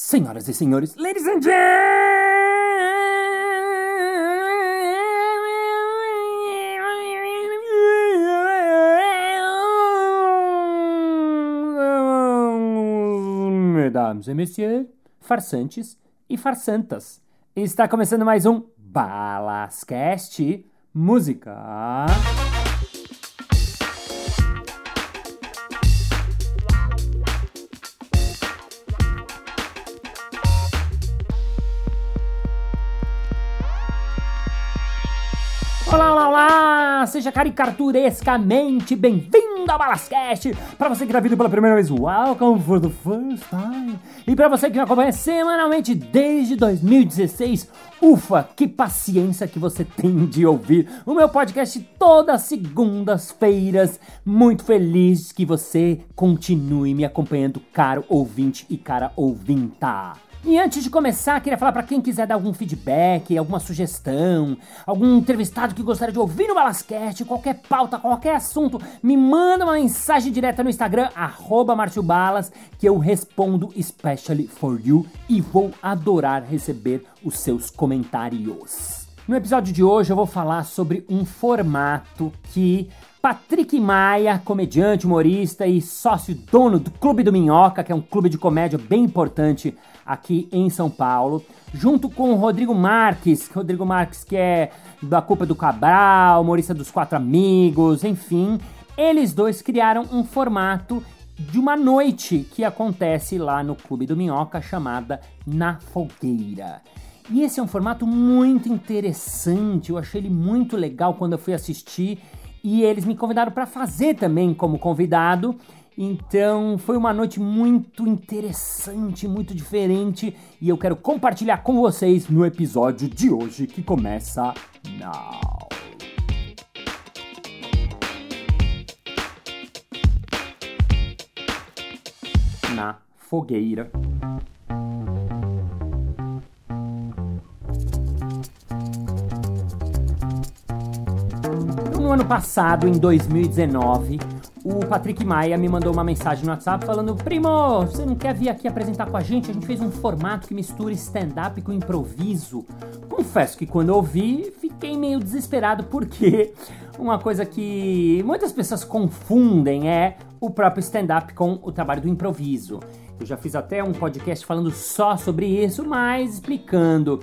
Senhoras e senhores, ladies and gentlemen, mesdames et messieurs, farsantes e farsantas. Está começando mais um Balascast Música. Seja caricaturescamente bem-vindo ao Balascast! Para você que está vindo pela primeira vez, welcome for the first time! E para você que me acompanha semanalmente desde 2016, ufa, que paciência que você tem de ouvir o meu podcast todas segundas-feiras. Muito feliz que você continue me acompanhando, caro ouvinte e cara ouvinta. E antes de começar, queria falar para quem quiser dar algum feedback, alguma sugestão, algum entrevistado que gostaria de ouvir no Balascast, qualquer pauta, qualquer assunto, me manda uma mensagem direta no Instagram, arroba Balas, que eu respondo especially for you e vou adorar receber os seus comentários. No episódio de hoje eu vou falar sobre um formato que Patrick Maia, comediante, humorista e sócio dono do Clube do Minhoca, que é um clube de comédia bem importante aqui em São Paulo, junto com o Rodrigo Marques, Rodrigo Marques que é da Culpa do Cabral, humorista dos Quatro Amigos, enfim, eles dois criaram um formato de uma noite que acontece lá no Clube do Minhoca chamada Na Fogueira. E esse é um formato muito interessante, eu achei ele muito legal quando eu fui assistir e eles me convidaram para fazer também como convidado. Então foi uma noite muito interessante, muito diferente e eu quero compartilhar com vocês no episódio de hoje que começa now. Na fogueira. No ano passado, em 2019, o Patrick Maia me mandou uma mensagem no WhatsApp falando: Primo, você não quer vir aqui apresentar com a gente? A gente fez um formato que mistura stand-up com improviso. Confesso que quando eu ouvi, fiquei meio desesperado porque uma coisa que muitas pessoas confundem é o próprio stand-up com o trabalho do improviso. Eu já fiz até um podcast falando só sobre isso, mas explicando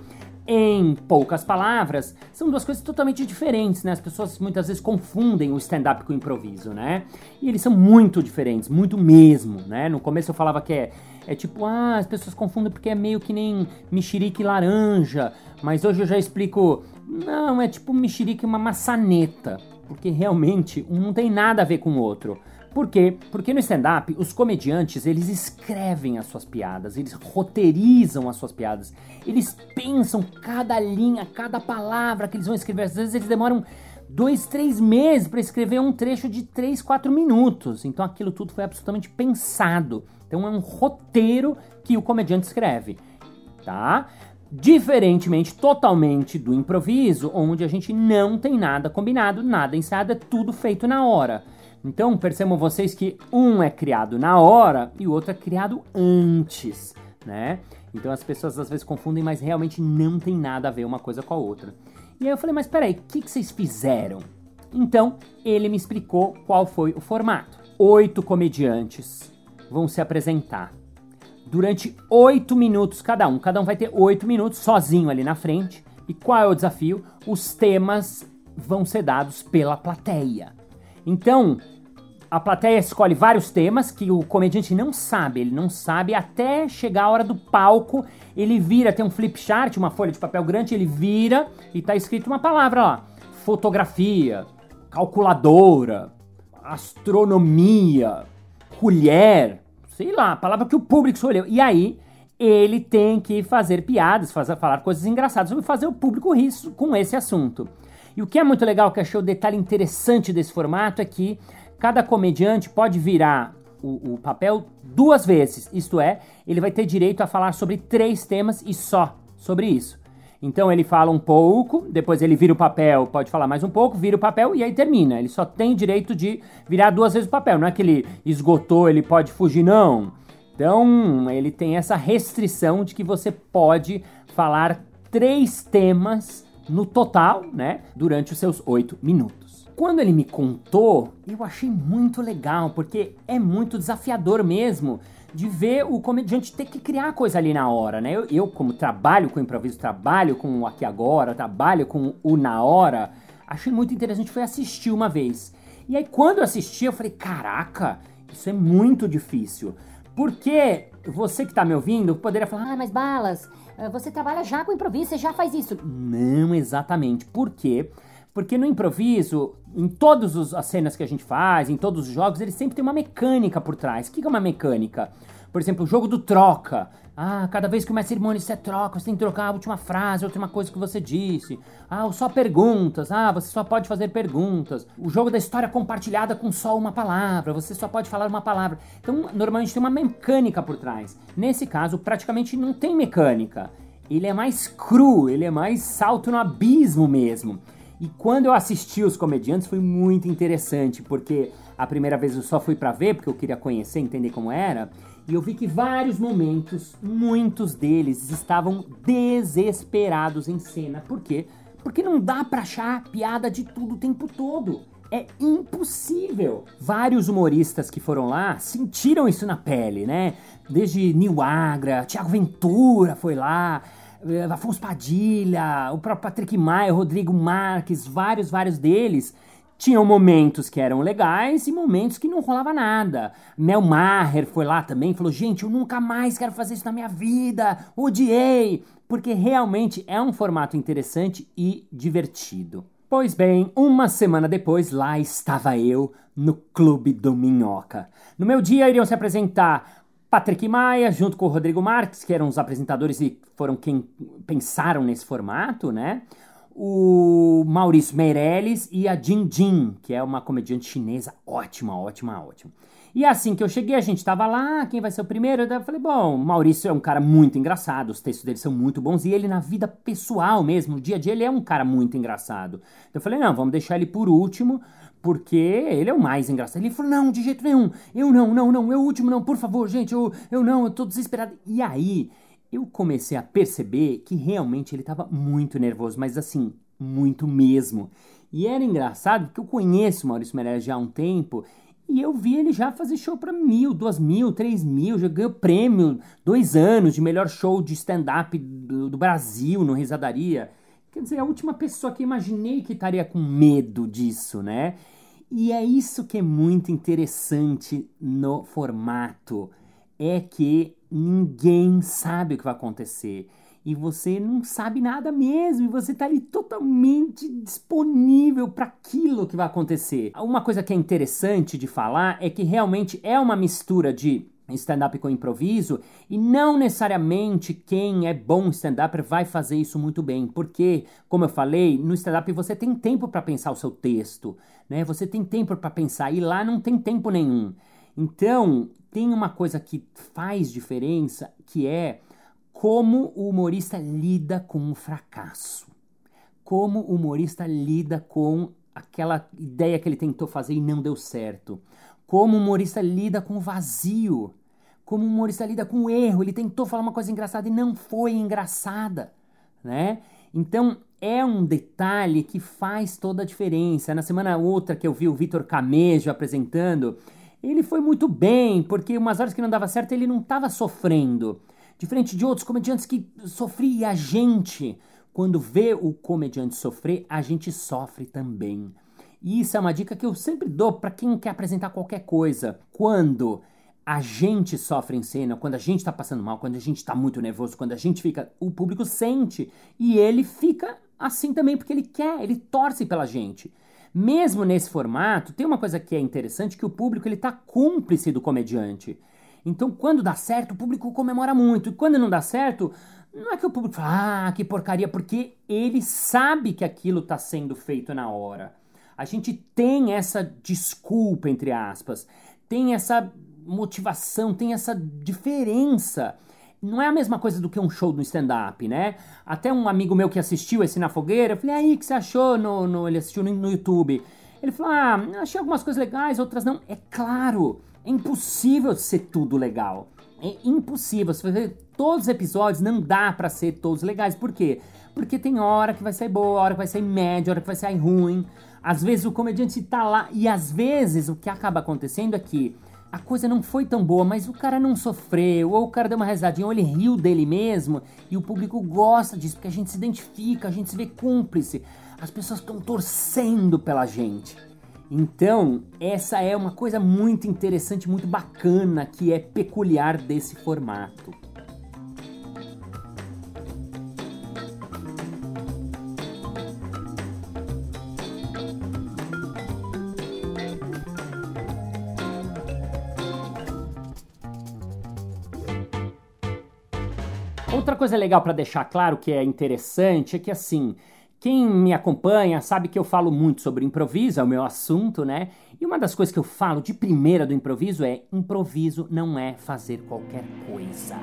em poucas palavras, são duas coisas totalmente diferentes, né? As pessoas muitas vezes confundem o stand-up com o improviso, né? E eles são muito diferentes, muito mesmo, né? No começo eu falava que é, é tipo, ah, as pessoas confundem porque é meio que nem mexerique laranja, mas hoje eu já explico, não, é tipo mexerique uma maçaneta, porque realmente um não tem nada a ver com o outro. Por quê? Porque no stand-up, os comediantes, eles escrevem as suas piadas, eles roteirizam as suas piadas, eles pensam cada linha, cada palavra que eles vão escrever. Às vezes eles demoram dois, três meses para escrever um trecho de três, quatro minutos. Então aquilo tudo foi absolutamente pensado. Então é um roteiro que o comediante escreve, tá? Diferentemente, totalmente do improviso, onde a gente não tem nada combinado, nada ensaiado, é tudo feito na hora. Então percebam vocês que um é criado na hora e o outro é criado antes, né? Então as pessoas às vezes confundem, mas realmente não tem nada a ver uma coisa com a outra. E aí eu falei, mas peraí, o que, que vocês fizeram? Então ele me explicou qual foi o formato. Oito comediantes vão se apresentar durante oito minutos cada um. Cada um vai ter oito minutos sozinho ali na frente. E qual é o desafio? Os temas vão ser dados pela plateia. Então, a plateia escolhe vários temas que o comediante não sabe, ele não sabe até chegar a hora do palco, ele vira, tem um flip chart, uma folha de papel grande, ele vira e tá escrito uma palavra lá: fotografia, calculadora, astronomia, colher, sei lá, a palavra que o público escolheu. E aí ele tem que fazer piadas, fazer, falar coisas engraçadas fazer o público rir com esse assunto. E o que é muito legal, que achei o detalhe interessante desse formato é que cada comediante pode virar o, o, papel duas vezes, isto é, ele vai ter direito a falar sobre três temas e só sobre isso. Então ele fala um pouco, depois ele vira o papel, pode falar mais um pouco, vira o papel e aí termina. Ele só tem direito de virar duas vezes o papel, não é que ele esgotou, ele pode fugir, não. Então, ele tem essa restrição de que você pode falar três temas no total, né, durante os seus oito minutos. Quando ele me contou, eu achei muito legal, porque é muito desafiador mesmo de ver o comediante ter que criar coisa ali na hora, né? Eu, eu como trabalho com improviso, trabalho com o aqui agora, trabalho com o na hora, achei muito interessante, foi assistir uma vez. E aí quando eu assisti, eu falei, caraca, isso é muito difícil. Porque você que tá me ouvindo poderia falar, ah, mas Balas, eh, você trabalha já com improviso, você já faz isso. Não exatamente. Por quê? Porque no improviso, em todas as cenas que a gente faz, em todos os jogos, ele sempre tem uma mecânica por trás. O que é uma mecânica? Por exemplo, o jogo do troca. Ah, cada vez que mestre cerimônia você troca, você tem que trocar a última frase, a última coisa que você disse. Ah, só perguntas. Ah, você só pode fazer perguntas. O jogo da história compartilhada com só uma palavra. Você só pode falar uma palavra. Então, normalmente tem uma mecânica por trás. Nesse caso, praticamente não tem mecânica. Ele é mais cru, ele é mais salto no abismo mesmo. E quando eu assisti os comediantes foi muito interessante, porque a primeira vez eu só fui para ver, porque eu queria conhecer, entender como era, e eu vi que vários momentos, muitos deles estavam desesperados em cena. Por quê? Porque não dá pra achar piada de tudo o tempo todo. É impossível. Vários humoristas que foram lá sentiram isso na pele, né? Desde Nil Agra, Tiago Ventura foi lá, Afonso Padilha, o próprio Patrick Maia, Rodrigo Marques, vários, vários deles tinham momentos que eram legais e momentos que não rolava nada. Mel Maher foi lá também falou: gente, eu nunca mais quero fazer isso na minha vida, odiei, porque realmente é um formato interessante e divertido. Pois bem, uma semana depois, lá estava eu no Clube do Minhoca. No meu dia iriam se apresentar Patrick Maia, junto com o Rodrigo Marques, que eram os apresentadores e foram quem pensaram nesse formato, né? O Maurício Meirelles e a Jin Jin, que é uma comediante chinesa ótima, ótima, ótima. E assim que eu cheguei, a gente tava lá, quem vai ser o primeiro? Eu falei, bom, Maurício é um cara muito engraçado, os textos dele são muito bons, e ele na vida pessoal mesmo, no dia a dia, ele é um cara muito engraçado. Então eu falei, não, vamos deixar ele por último, porque ele é o mais engraçado. Ele falou: não, de jeito nenhum, eu não, não, não, eu último não, por favor, gente, eu, eu não, eu tô desesperado. E aí eu comecei a perceber que realmente ele tava muito nervoso, mas assim, muito mesmo. E era engraçado porque eu conheço o Maurício Meirelles já há um tempo e eu vi ele já fazer show para mil, duas mil, três mil, já ganhou prêmio, dois anos de melhor show de stand-up do, do Brasil no Risadaria. Quer dizer, a última pessoa que imaginei que estaria com medo disso, né? E é isso que é muito interessante no formato, é que ninguém sabe o que vai acontecer. E você não sabe nada mesmo, e você está ali totalmente disponível para aquilo que vai acontecer. Uma coisa que é interessante de falar é que realmente é uma mistura de stand-up com improviso e não necessariamente quem é bom stand-up vai fazer isso muito bem, porque, como eu falei, no stand-up você tem tempo para pensar o seu texto, né? Você tem tempo para pensar e lá não tem tempo nenhum. Então, tem uma coisa que faz diferença, que é como o humorista lida com o fracasso. Como o humorista lida com aquela ideia que ele tentou fazer e não deu certo como o humorista lida com o vazio. Como o humorista lida com o erro. Ele tentou falar uma coisa engraçada e não foi engraçada, né? Então, é um detalhe que faz toda a diferença. Na semana outra que eu vi o Vitor Camejo apresentando, ele foi muito bem, porque umas horas que não dava certo, ele não estava sofrendo. Diferente de outros comediantes que sofriam, a gente, quando vê o comediante sofrer, a gente sofre também. E isso é uma dica que eu sempre dou para quem quer apresentar qualquer coisa. Quando a gente sofre em cena, quando a gente está passando mal, quando a gente está muito nervoso, quando a gente fica, o público sente e ele fica assim também porque ele quer, ele torce pela gente. Mesmo nesse formato, tem uma coisa que é interessante que o público ele tá cúmplice do comediante. Então, quando dá certo, o público comemora muito. E quando não dá certo, não é que o público fala, ah, que porcaria, porque ele sabe que aquilo está sendo feito na hora a gente tem essa desculpa, entre aspas, tem essa motivação, tem essa diferença. Não é a mesma coisa do que um show no stand-up, né? Até um amigo meu que assistiu esse na fogueira, eu falei, aí, o que você achou? No, no, ele assistiu no, no YouTube. Ele falou, ah, achei algumas coisas legais, outras não. É claro, é impossível ser tudo legal. é impossível. Se você ver todos os episódios, não dá para ser todos legais. Por quê? Tem hora que vai ser boa, hora que vai ser média, hora que vai ser ruim. Às vezes o comediante tá lá e às vezes o que acaba acontecendo é que a coisa não foi tão boa, mas o cara não sofreu, ou o cara deu uma rezadinha, ou ele riu dele mesmo, e o público gosta disso, porque a gente se identifica, a gente se vê cúmplice, as pessoas estão torcendo pela gente. Então, essa é uma coisa muito interessante, muito bacana, que é peculiar desse formato. Outra coisa legal para deixar claro que é interessante é que assim, quem me acompanha sabe que eu falo muito sobre improviso, é o meu assunto, né? E uma das coisas que eu falo de primeira do improviso é: improviso não é fazer qualquer coisa.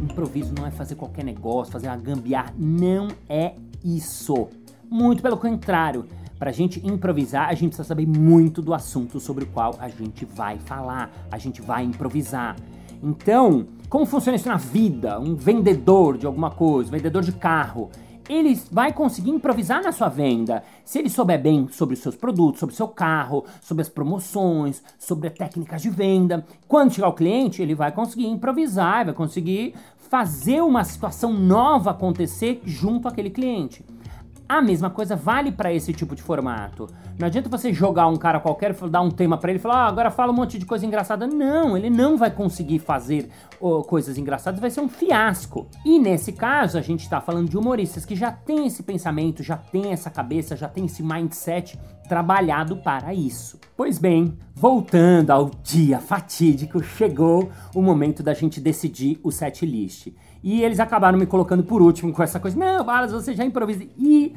Improviso não é fazer qualquer negócio, fazer uma gambiarra. Não é isso. Muito pelo contrário. Para a gente improvisar, a gente precisa saber muito do assunto sobre o qual a gente vai falar, a gente vai improvisar. Então, como funciona isso na vida? Um vendedor de alguma coisa, um vendedor de carro, ele vai conseguir improvisar na sua venda. Se ele souber bem sobre os seus produtos, sobre o seu carro, sobre as promoções, sobre a técnica de venda, quando chegar o cliente, ele vai conseguir improvisar, vai conseguir fazer uma situação nova acontecer junto àquele cliente. A mesma coisa vale para esse tipo de formato. Não adianta você jogar um cara qualquer, dar um tema para ele e falar, ah, agora fala um monte de coisa engraçada. Não, ele não vai conseguir fazer oh, coisas engraçadas, vai ser um fiasco. E nesse caso, a gente está falando de humoristas que já têm esse pensamento, já têm essa cabeça, já têm esse mindset trabalhado para isso. Pois bem, voltando ao dia fatídico, chegou o momento da gente decidir o set list. E eles acabaram me colocando por último com essa coisa. Não, Balas, você já improvisa. E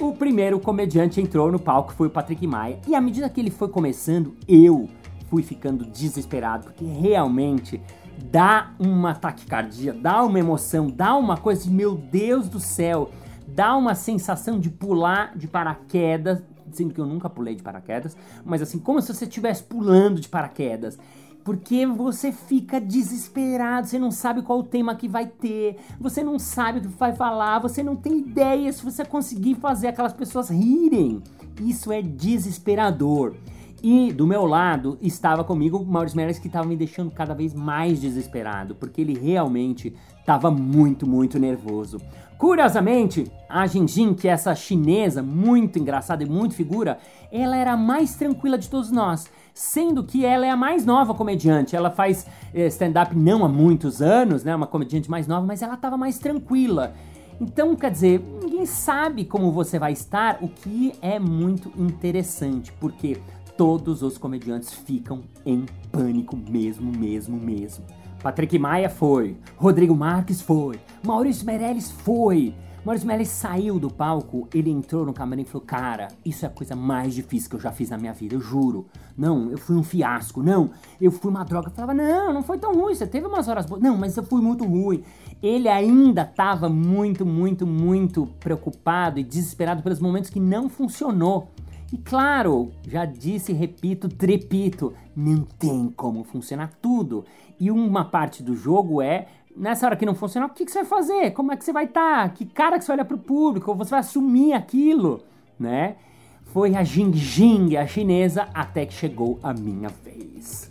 o primeiro comediante entrou no palco foi o Patrick Maia. E à medida que ele foi começando, eu fui ficando desesperado, porque realmente dá uma taquicardia, dá uma emoção, dá uma coisa de meu Deus do céu, dá uma sensação de pular de paraquedas, sendo que eu nunca pulei de paraquedas, mas assim, como se você estivesse pulando de paraquedas porque você fica desesperado, você não sabe qual o tema que vai ter, você não sabe o que vai falar, você não tem ideia se você conseguir fazer aquelas pessoas rirem. Isso é desesperador. E do meu lado estava comigo o Maurício Meirelles que estava me deixando cada vez mais desesperado, porque ele realmente estava muito, muito nervoso. Curiosamente, a Jinjin, que é essa chinesa muito engraçada e muito figura, ela era a mais tranquila de todos nós sendo que ela é a mais nova comediante. Ela faz eh, stand-up não há muitos anos, né? Uma comediante mais nova, mas ela estava mais tranquila. Então, quer dizer, ninguém sabe como você vai estar, o que é muito interessante, porque todos os comediantes ficam em pânico mesmo, mesmo, mesmo. Patrick Maia foi, Rodrigo Marques foi, Maurício Meirelles foi, Maurício Meirelles saiu do palco, ele entrou no camarim e falou: Cara, isso é a coisa mais difícil que eu já fiz na minha vida, eu juro. Não, eu fui um fiasco. Não, eu fui uma droga. Eu falava: Não, não foi tão ruim, você teve umas horas boas. Não, mas eu fui muito ruim. Ele ainda estava muito, muito, muito preocupado e desesperado pelos momentos que não funcionou. E claro, já disse, repito, trepito, não tem como funcionar tudo. E uma parte do jogo é nessa hora que não funcionar, o que, que você vai fazer? Como é que você vai estar? Tá? Que cara que você vai olhar pro público? Você vai assumir aquilo, né? Foi a Jing Jing, a chinesa, até que chegou a minha vez.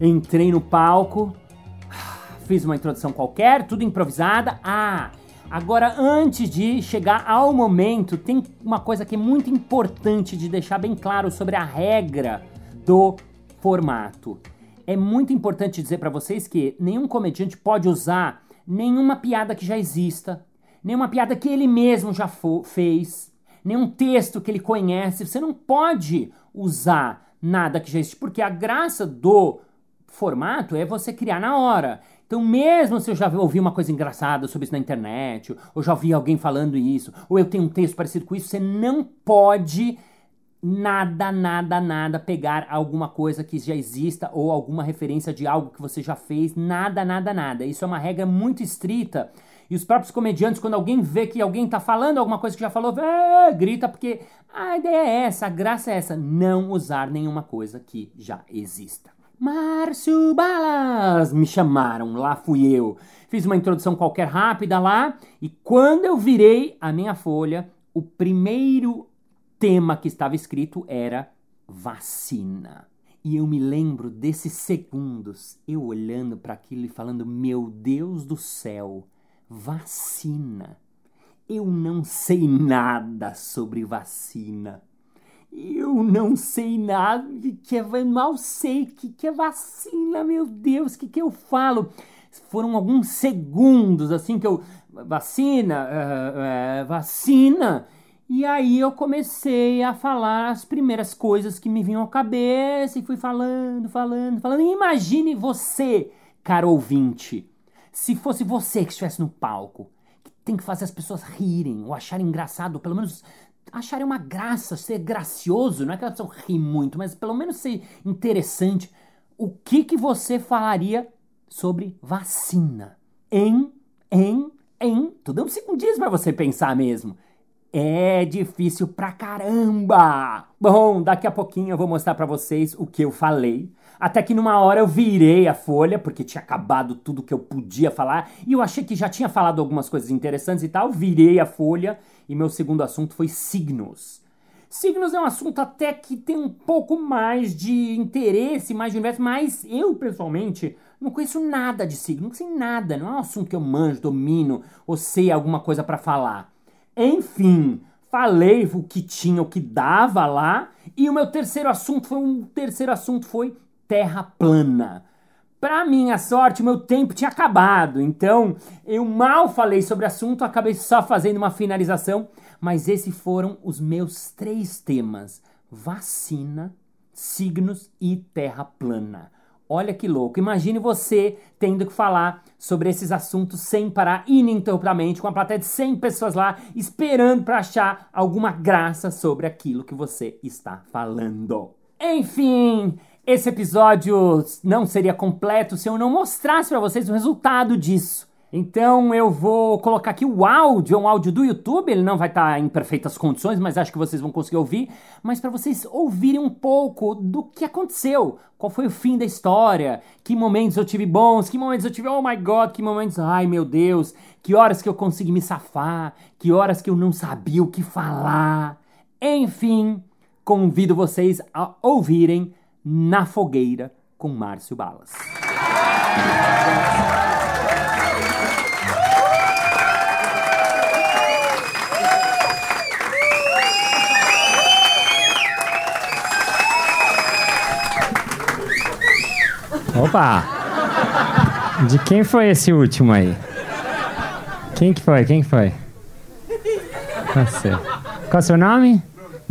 Entrei no palco, fiz uma introdução qualquer, tudo improvisada. Ah, agora antes de chegar ao momento, tem uma coisa que é muito importante de deixar bem claro sobre a regra do formato é muito importante dizer para vocês que nenhum comediante pode usar nenhuma piada que já exista, nenhuma piada que ele mesmo já fez, nenhum texto que ele conhece. Você não pode usar nada que já existe, porque a graça do formato é você criar na hora. Então, mesmo se eu já ouvi uma coisa engraçada sobre isso na internet, ou já ouvi alguém falando isso, ou eu tenho um texto parecido com isso, você não pode nada, nada, nada pegar alguma coisa que já exista ou alguma referência de algo que você já fez, nada, nada, nada. Isso é uma regra muito estrita. E os próprios comediantes, quando alguém vê que alguém está falando alguma coisa que já falou, grita, porque a ideia é essa, a graça é essa, não usar nenhuma coisa que já exista. Márcio Balas! Me chamaram, lá fui eu. Fiz uma introdução qualquer rápida lá e quando eu virei a minha folha, o primeiro tema que estava escrito era vacina. E eu me lembro desses segundos, eu olhando para aquilo e falando: Meu Deus do céu, vacina. Eu não sei nada sobre vacina. Eu não sei nada que é, mal sei que que é vacina, meu Deus, que que eu falo? Foram alguns segundos assim que eu vacina, uh, uh, vacina. E aí eu comecei a falar as primeiras coisas que me vinham à cabeça e fui falando, falando, falando. E imagine você, caro ouvinte, se fosse você que estivesse no palco, que tem que fazer as pessoas rirem ou acharem engraçado, pelo menos acharem uma graça, ser gracioso, não é que elas precisam rir muito, mas pelo menos ser interessante. O que que você falaria sobre vacina? Em, em, em. Tô dando cinco dias para você pensar mesmo. É difícil pra caramba! Bom, daqui a pouquinho eu vou mostrar para vocês o que eu falei. Até que numa hora eu virei a folha, porque tinha acabado tudo que eu podia falar, e eu achei que já tinha falado algumas coisas interessantes e tal. Virei a folha e meu segundo assunto foi signos. Signos é um assunto até que tem um pouco mais de interesse, mais de universo, mas eu, pessoalmente, não conheço nada de signo, não sei nada, não é um assunto que eu manjo, domino ou sei alguma coisa para falar. Enfim, falei o que tinha, o que dava lá, e o meu terceiro assunto foi um terceiro assunto foi terra plana. Para minha sorte, o meu tempo tinha acabado, então eu mal falei sobre o assunto, acabei só fazendo uma finalização, mas esses foram os meus três temas: vacina, signos e terra plana. Olha que louco. Imagine você tendo que falar sobre esses assuntos sem parar ininterruptamente, com uma plateia de 100 pessoas lá, esperando para achar alguma graça sobre aquilo que você está falando. Enfim, esse episódio não seria completo se eu não mostrasse para vocês o resultado disso. Então eu vou colocar aqui o áudio, é um áudio do YouTube, ele não vai estar tá em perfeitas condições, mas acho que vocês vão conseguir ouvir, mas para vocês ouvirem um pouco do que aconteceu, qual foi o fim da história, que momentos eu tive bons, que momentos eu tive, oh my god, que momentos, ai meu Deus, que horas que eu consegui me safar, que horas que eu não sabia o que falar. Enfim, convido vocês a ouvirem Na Fogueira com Márcio Balas. Opa! De quem foi esse último aí? Quem que foi? Quem que foi? Você. Qual é o seu nome?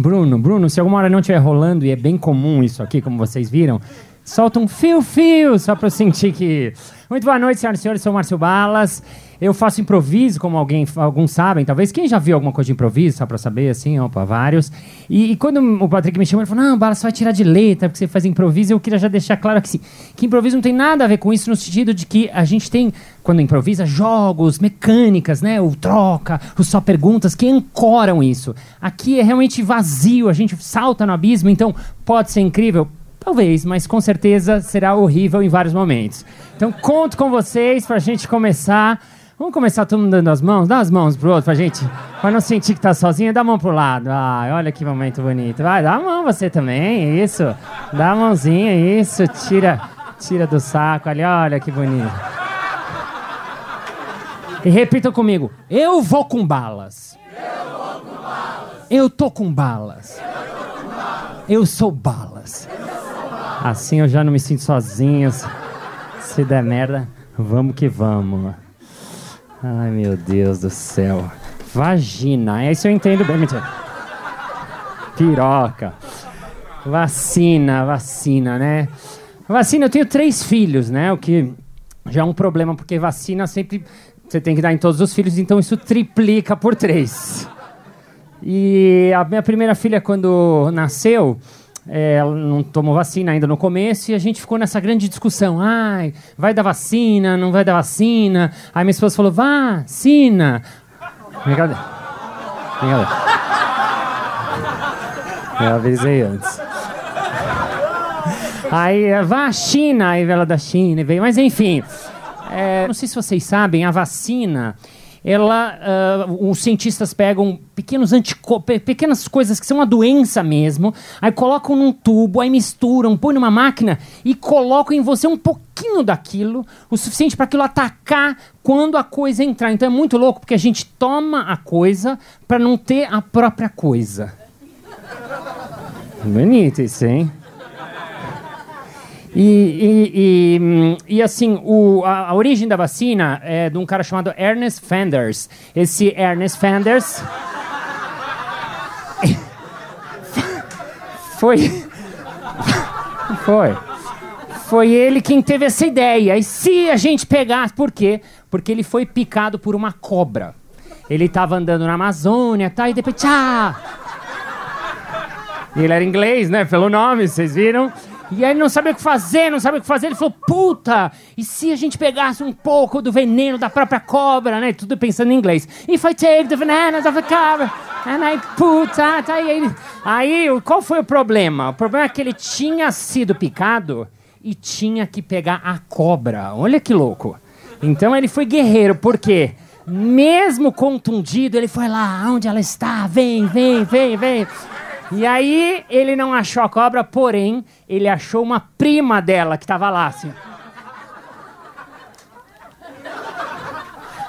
Bruno. Bruno, se alguma hora não estiver rolando, e é bem comum isso aqui, como vocês viram, solta um fio-fio só para eu sentir que... Muito boa noite, senhoras e senhores, sou o Márcio Balas. Eu faço improviso, como alguém, alguns sabem, talvez. Quem já viu alguma coisa de improviso, só pra saber, assim, opa, vários. E, e quando o Patrick me chamou, ele falou: Não, Bala, você vai tirar de letra, porque você faz improviso. Eu queria já deixar claro que, sim, que improviso não tem nada a ver com isso, no sentido de que a gente tem, quando improvisa, jogos, mecânicas, né? O troca, o só perguntas, que ancoram isso. Aqui é realmente vazio, a gente salta no abismo, então pode ser incrível, Talvez, mas com certeza será horrível em vários momentos. Então conto com vocês para a gente começar. Vamos começar todo mundo dando as mãos? Dá as mãos pro outro pra gente. Pra não sentir que tá sozinho, dá a mão pro lado. Ai, olha que momento bonito. Vai, dá a mão você também, isso. Dá a mãozinha, isso. Tira, tira do saco ali, olha que bonito. E repita comigo. Eu vou com balas. Eu vou com balas. Eu tô com balas. Eu, tô com balas. eu sou balas. Eu sou. Assim eu já não me sinto sozinho. Se der merda, vamos que vamos. Ai, meu Deus do céu. Vagina. É isso eu entendo bem. Mentira. Piroca. Vacina, vacina, né? Vacina, eu tenho três filhos, né? O que já é um problema, porque vacina sempre você tem que dar em todos os filhos, então isso triplica por três. E a minha primeira filha, quando nasceu, é, ela não tomou vacina ainda no começo e a gente ficou nessa grande discussão. Ai, vai dar vacina, não vai dar vacina. Aí minha esposa falou, vacina. Brincadeira. Brincadeira. Eu avisei antes. Aí, a vacina, aí ela da China veio. Mas enfim, é, não sei se vocês sabem, a vacina ela, uh, os cientistas pegam pequenos pequenas coisas que são uma doença mesmo, aí colocam num tubo, aí misturam, põem numa máquina e colocam em você um pouquinho daquilo, o suficiente para aquilo atacar quando a coisa entrar. Então é muito louco porque a gente toma a coisa para não ter a própria coisa. Bonito isso, hein? E, e, e, e, assim, o, a, a, origem da vacina é de um cara chamado Ernest Fenders. Esse Ernest Fenders. foi. Foi. Foi ele quem teve essa ideia. E se a gente pegasse. Por quê? Porque ele foi picado por uma cobra. Ele estava andando na Amazônia tá, e depois. Tchau! Ele era inglês, né? Pelo nome, vocês viram? E aí ele não sabia o que fazer, não sabia o que fazer. Ele falou, puta, e se a gente pegasse um pouco do veneno da própria cobra, né? Tudo pensando em inglês. If I take the venom of the cobra, and I put that... Aí, aí, qual foi o problema? O problema é que ele tinha sido picado e tinha que pegar a cobra. Olha que louco. Então ele foi guerreiro, por quê? Mesmo contundido, ele foi lá, onde ela está? Vem, vem, vem, vem. E aí ele não achou a cobra, porém, ele achou uma prima dela que estava lá, assim.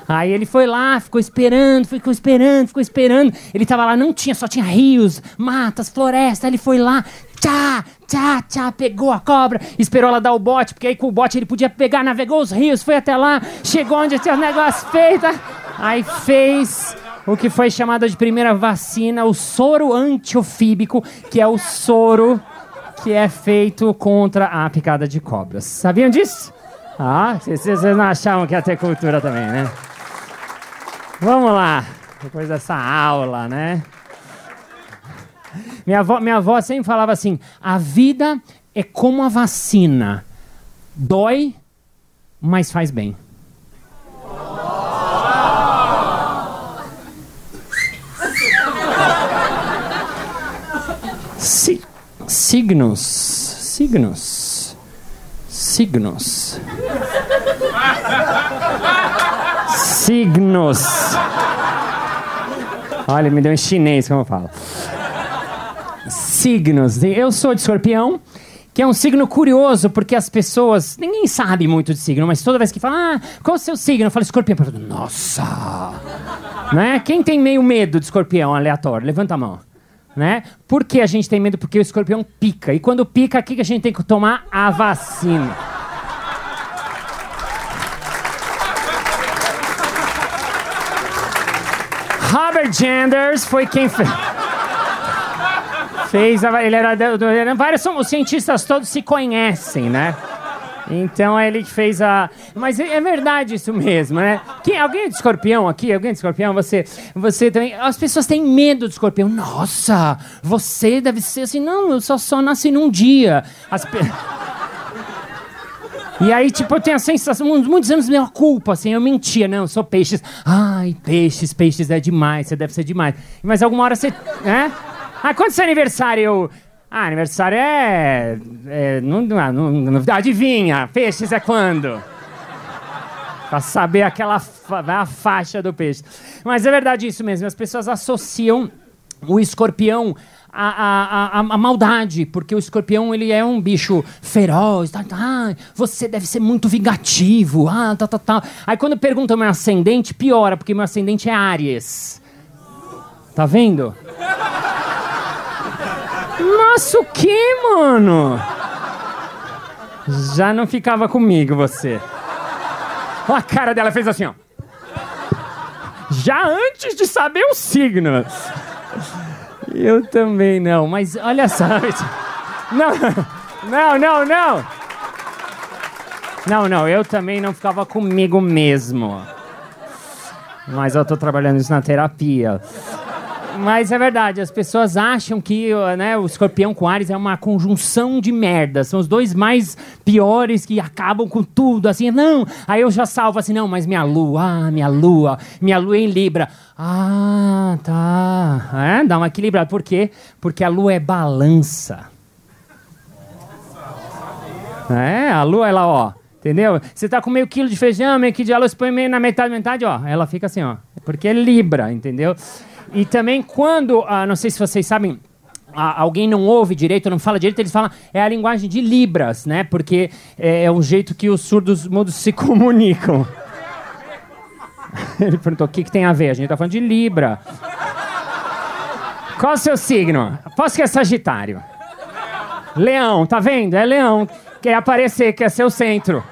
Aí ele foi lá, ficou esperando, ficou esperando, ficou esperando. Ele estava lá, não tinha, só tinha rios, matas, florestas. Ele foi lá, tchá, tchá, tchá, pegou a cobra, esperou ela dar o bote, porque aí com o bote ele podia pegar, navegou os rios, foi até lá, chegou onde tinha o negócio feito. Aí fez o que foi chamado de primeira vacina, o soro antiofíbico, que é o soro que é feito contra a picada de cobras. Sabiam disso? Ah, vocês não achavam que ia ter cultura também, né? Vamos lá, depois dessa aula, né? Minha avó, minha avó sempre falava assim: a vida é como a vacina. Dói, mas faz bem. Signos. Signos. Signos. Signos. Olha, me deu em chinês, como eu falo. Signos. Eu sou de escorpião, que é um signo curioso, porque as pessoas. Ninguém sabe muito de signo, mas toda vez que fala, ah, qual é o seu signo? Eu falo escorpião. Eu falo, Nossa! né? Quem tem meio medo de escorpião aleatório? Levanta a mão né? Por que a gente tem medo? Porque o escorpião pica. E quando pica, o que a gente tem que tomar? A vacina. Robert Genders foi quem fez. fez a, ele era vários os cientistas todos se conhecem, né? Então é ele que fez a. Mas é, é verdade isso mesmo, né? Quem, alguém é de escorpião aqui? Alguém é de escorpião? Você, você também. As pessoas têm medo de escorpião. Nossa, você deve ser assim. Não, eu só, só nasci num dia. As pe... E aí, tipo, eu tenho a sensação, muitos anos minha culpa, assim, eu mentia, não, eu sou peixes. Ai, peixes, peixes é demais, você deve ser demais. Mas alguma hora você. Né? Ah, quando seu aniversário? Eu. Ah, aniversário é. é não, não, não, adivinha, peixes é quando? Pra saber aquela fa a faixa do peixe. Mas é verdade isso mesmo, as pessoas associam o escorpião à, à, à, à, maldade, porque o escorpião ele é um bicho feroz, tá, tá, você deve ser muito vingativo, ah, tá, tá, tá. Aí quando perguntam meu ascendente, piora, porque meu ascendente é Áries. Tá vendo? Nossa, o que, mano? Já não ficava comigo você. Olha a cara dela fez assim, ó. Já antes de saber os signos. Eu também não, mas olha só. Não, não, não, não. Não, não, eu também não ficava comigo mesmo. Mas eu tô trabalhando isso na terapia. Mas é verdade, as pessoas acham que né, o escorpião com Ares é uma conjunção de merda. São os dois mais piores que acabam com tudo. Assim, não. Aí eu já salvo assim, não, mas minha lua, ah, minha lua, minha lua em Libra. Ah, tá. É, dá uma equilibrada. Por quê? Porque a lua é balança. É, a lua, ela, ó. Entendeu? Você tá com meio quilo de feijão, meio quilo de arroz, põe meio na metade, metade, ó. Ela fica assim, ó. Porque é Libra, entendeu? E também quando, ah, não sei se vocês sabem, alguém não ouve direito, não fala direito, eles falam é a linguagem de Libras, né? Porque é, é um jeito que os surdos mudos se comunicam. Ele perguntou: o que, que tem a ver? A gente tá falando de Libra. Qual o seu signo? Posso que é Sagitário. Leão, tá vendo? É leão. Quer aparecer, quer ser o centro.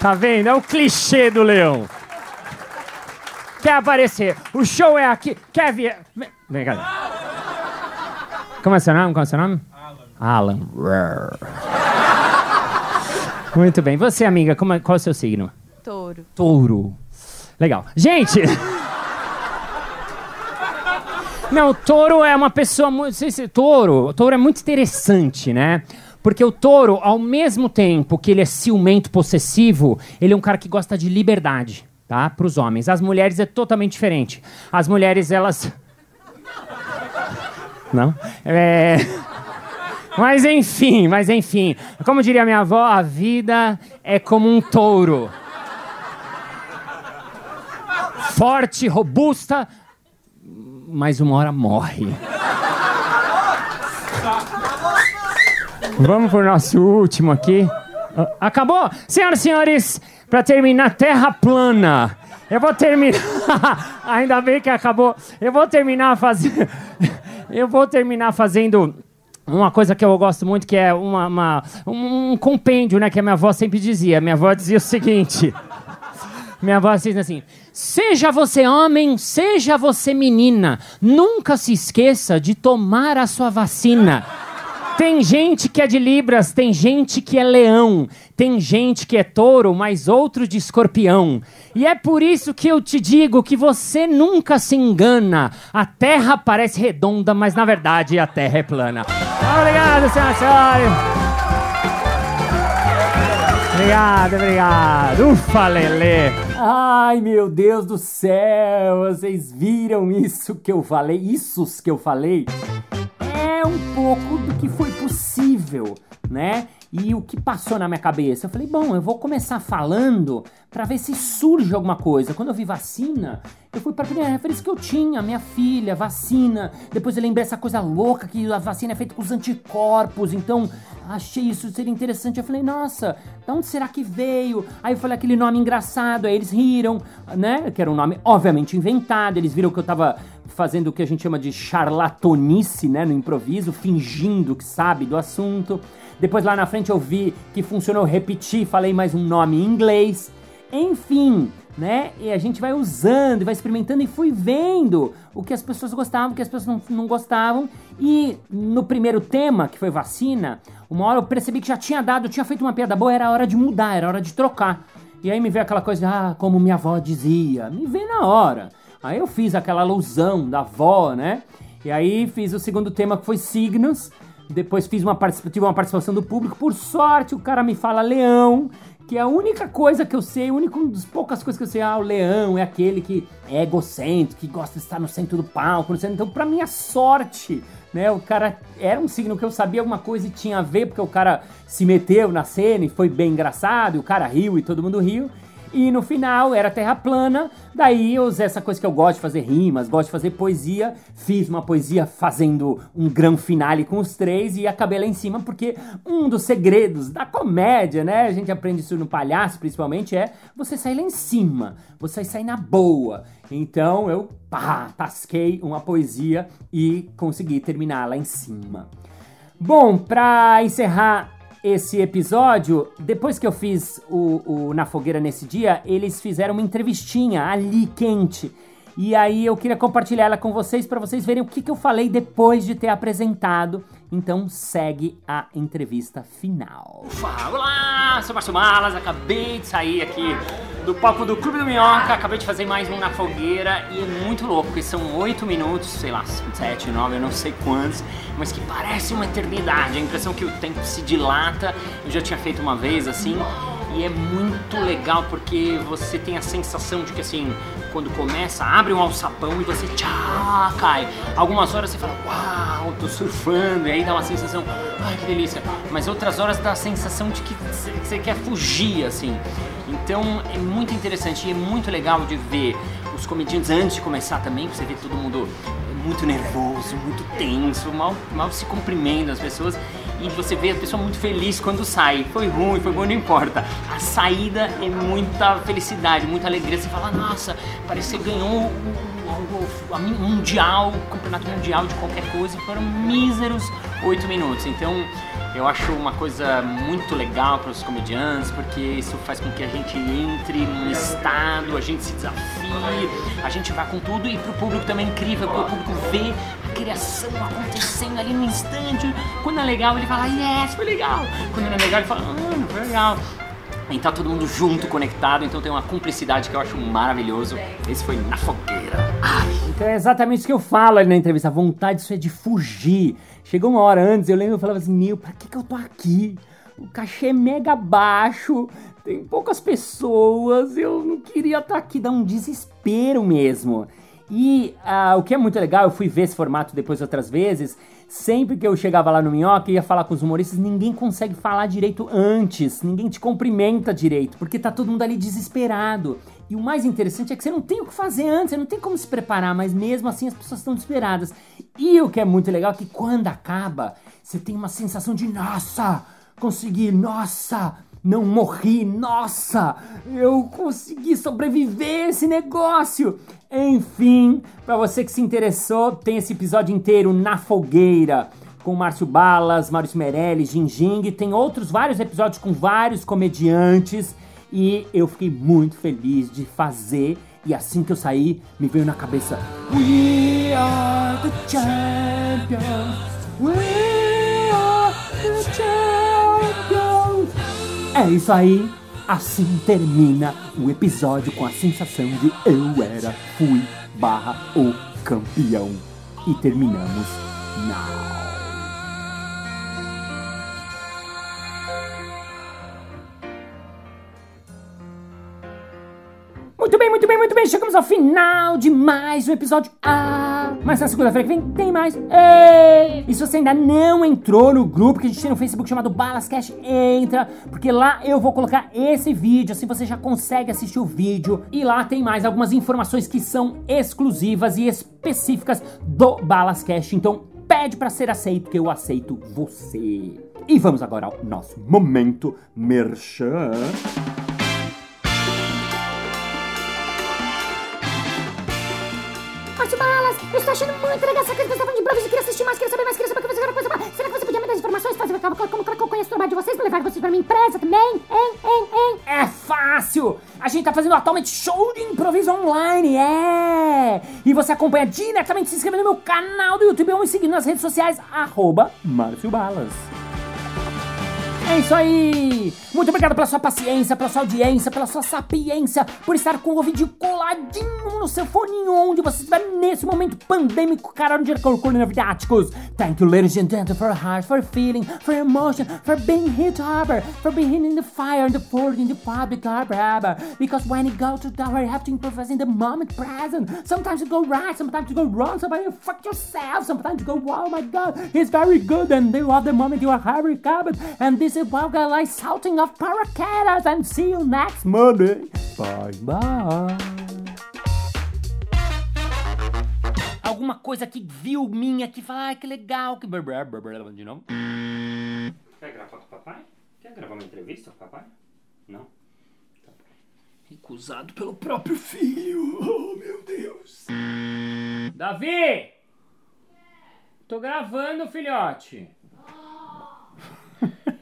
Tá vendo? É o clichê do leão. Quer aparecer. O show é aqui. Quer vir. Vem cá. Como é seu nome? Qual é seu nome? Alan. Alan. Muito bem. Você, amiga, como é, qual é o seu signo? Touro. Touro. Legal. Gente! Não, o touro é uma pessoa muito. Se, touro, touro é muito interessante, né? Porque o touro, ao mesmo tempo que ele é ciumento, possessivo, ele é um cara que gosta de liberdade, tá? Para os homens. As mulheres é totalmente diferente. As mulheres, elas. Não? É. Mas enfim, mas enfim. Como diria minha avó, a vida é como um touro. Forte, robusta, mas uma hora morre. Vamos pro nosso último aqui. Acabou? Senhoras e senhores, para terminar, Terra plana. Eu vou terminar. Ainda bem que acabou. Eu vou terminar fazendo. Eu vou terminar fazendo uma coisa que eu gosto muito, que é uma, uma, um compêndio, né? Que a minha avó sempre dizia. Minha avó dizia o seguinte. Minha avó dizia assim: Seja você homem, seja você menina, nunca se esqueça de tomar a sua vacina. Tem gente que é de Libras, tem gente que é leão, tem gente que é touro, mas outro de escorpião. E é por isso que eu te digo que você nunca se engana. A Terra parece redonda, mas na verdade a Terra é plana. Obrigado, senhores. Obrigado, obrigado. Ufa, Lelê. Ai, meu Deus do céu. Vocês viram isso que eu falei? Isso que eu falei? É um pouco do que foi possível, né? E o que passou na minha cabeça? Eu falei, bom, eu vou começar falando para ver se surge alguma coisa. Quando eu vi vacina, eu fui para primeira referência que eu tinha, minha filha, vacina. Depois eu lembrei essa coisa louca que a vacina é feita com os anticorpos, então achei isso seria interessante. Eu falei, nossa, de onde será que veio? Aí eu falei aquele nome engraçado, aí eles riram, né? Que era um nome obviamente inventado. Eles viram que eu tava fazendo o que a gente chama de charlatonice, né? No improviso, fingindo que sabe do assunto. Depois lá na frente eu vi que funcionou, repeti, falei mais um nome em inglês. Enfim, né? E a gente vai usando, vai experimentando e fui vendo o que as pessoas gostavam, o que as pessoas não, não gostavam. E no primeiro tema, que foi vacina, uma hora eu percebi que já tinha dado, tinha feito uma piada boa, era hora de mudar, era hora de trocar. E aí me veio aquela coisa, ah, como minha avó dizia, me veio na hora. Aí eu fiz aquela alusão da avó, né? E aí fiz o segundo tema que foi signos. Depois fiz uma tive uma participação do público. Por sorte, o cara me fala leão, que é a única coisa que eu sei, única das poucas coisas que eu sei. Ah, o leão é aquele que é egocêntrico, que gosta de estar no centro do palco. Então, pra minha sorte, né, o cara era um signo que eu sabia alguma coisa e tinha a ver, porque o cara se meteu na cena e foi bem engraçado, e o cara riu e todo mundo riu. E no final era terra plana. Daí eu usei essa coisa que eu gosto de fazer rimas, gosto de fazer poesia. Fiz uma poesia fazendo um grande finale com os três e acabei lá em cima, porque um dos segredos da comédia, né? A gente aprende isso no palhaço, principalmente, é você sair lá em cima, você sair na boa. Então eu pá, tasquei uma poesia e consegui terminar lá em cima. Bom, pra encerrar esse episódio, depois que eu fiz o, o Na Fogueira nesse dia, eles fizeram uma entrevistinha ali quente. E aí eu queria compartilhar ela com vocês para vocês verem o que, que eu falei depois de ter apresentado. Então segue a entrevista final. Ufa, olá, sou Márcio Malas, acabei de sair aqui do palco do Clube do Minhoca, acabei de fazer mais um na fogueira e é muito louco, porque são oito minutos, sei lá, sete, nove, eu não sei quantos, mas que parece uma eternidade, a impressão que o tempo se dilata, eu já tinha feito uma vez assim, E é muito legal porque você tem a sensação de que assim, quando começa, abre um alçapão e você tchá, cai. Algumas horas você fala, uau, tô surfando, e aí dá uma sensação, ai que delícia. Mas outras horas dá a sensação de que você quer fugir, assim. Então é muito interessante e é muito legal de ver os comediantes antes de começar também, você vê todo mundo muito nervoso, muito tenso, mal, mal se cumprimenta as pessoas e você vê a pessoa muito feliz quando sai. Foi ruim, foi bom, não importa. A saída é muita felicidade, muita alegria. Você fala, nossa, parece que ganhou o, mundial, o campeonato mundial de qualquer coisa, foram míseros oito minutos. Então eu acho uma coisa muito legal para os comediantes, porque isso faz com que a gente entre num estado, a gente se desafie, a gente vá com tudo e para o público também é incrível, porque o público vê criação acontecendo ali no instante. Quando é legal, ele fala, yes, foi legal. Quando não é legal, ele fala, ah, não foi legal. E tá todo mundo junto, conectado, então tem uma cumplicidade que eu acho maravilhoso. Esse foi Na Fogueira. Ai. Então é exatamente isso que eu falo ali na entrevista. A vontade disso é de fugir. Chegou uma hora antes, eu lembro, eu falava assim, meu, pra que que eu tô aqui? O cachê é mega baixo, tem poucas pessoas, eu não queria estar tá aqui, dá um desespero mesmo. E uh, o que é muito legal, eu fui ver esse formato depois outras vezes, sempre que eu chegava lá no Minhoca e ia falar com os humoristas, ninguém consegue falar direito antes, ninguém te cumprimenta direito, porque tá todo mundo ali desesperado. E o mais interessante é que você não tem o que fazer antes, você não tem como se preparar, mas mesmo assim as pessoas estão desesperadas. E o que é muito legal é que quando acaba, você tem uma sensação de nossa, consegui, nossa, não morri, nossa, eu consegui sobreviver esse negócio. Enfim, para você que se interessou, tem esse episódio inteiro na fogueira com Márcio Balas, Maurício Meirelles, Jinjing, tem outros vários episódios com vários comediantes e eu fiquei muito feliz de fazer. E assim que eu saí, me veio na cabeça: We are the champions. We are the champions. É isso aí. Assim termina o episódio com a sensação de eu era, fui, barra, o campeão. E terminamos now. Muito bem, muito bem, muito bem. Chegamos ao final de mais um episódio. Ah, mas na segunda-feira que vem tem mais. Ei! E se você ainda não entrou no grupo que a gente tem no Facebook chamado Balas Cash, entra, porque lá eu vou colocar esse vídeo, assim você já consegue assistir o vídeo. E lá tem mais algumas informações que são exclusivas e específicas do Balas Cash. Então pede para ser aceito que eu aceito você. E vamos agora ao nosso momento merchan. Muito legal essa coisa que você tá falando de. Eu queria assistir mais, queria saber mais, queria saber coisa, coisa. Será que você podia me dar informações? Fazer como, como, como eu conheço o trabalho de vocês pra levar vocês pra minha empresa também? Hein, hein, hein? É fácil! A gente tá fazendo atualmente show de improviso online, é! E você acompanha diretamente se inscrevendo no meu canal do YouTube ou me seguindo nas redes sociais, arroba Márcio Balas. É isso aí! Muito obrigado pela sua paciência, pela sua audiência, pela sua sapiência, por estar com o vídeo coladinho no seu fone onde você estiver nesse momento pandêmico, caralho de novidáticos. Thank you, ladies and gentlemen, for heart, for feeling, for emotion, for being here to for being in the fire, in the fort, in the public harbor. Because when you go to the tower, you have to improvise in the moment present. Sometimes you go right, sometimes you go wrong, sometimes you fuck yourself, sometimes you go, oh my god, he's very good, and the other moment you are covered, and this is like shouting of paracadas, and see you next Monday. Bye bye. Alguma coisa que viu minha que fala, ai que legal, que. De novo. Quer gravar com o papai? Quer gravar uma entrevista com o papai? Não? Tá. Recusado pelo próprio filho. Oh, meu Deus. Davi! Tô gravando, filhote.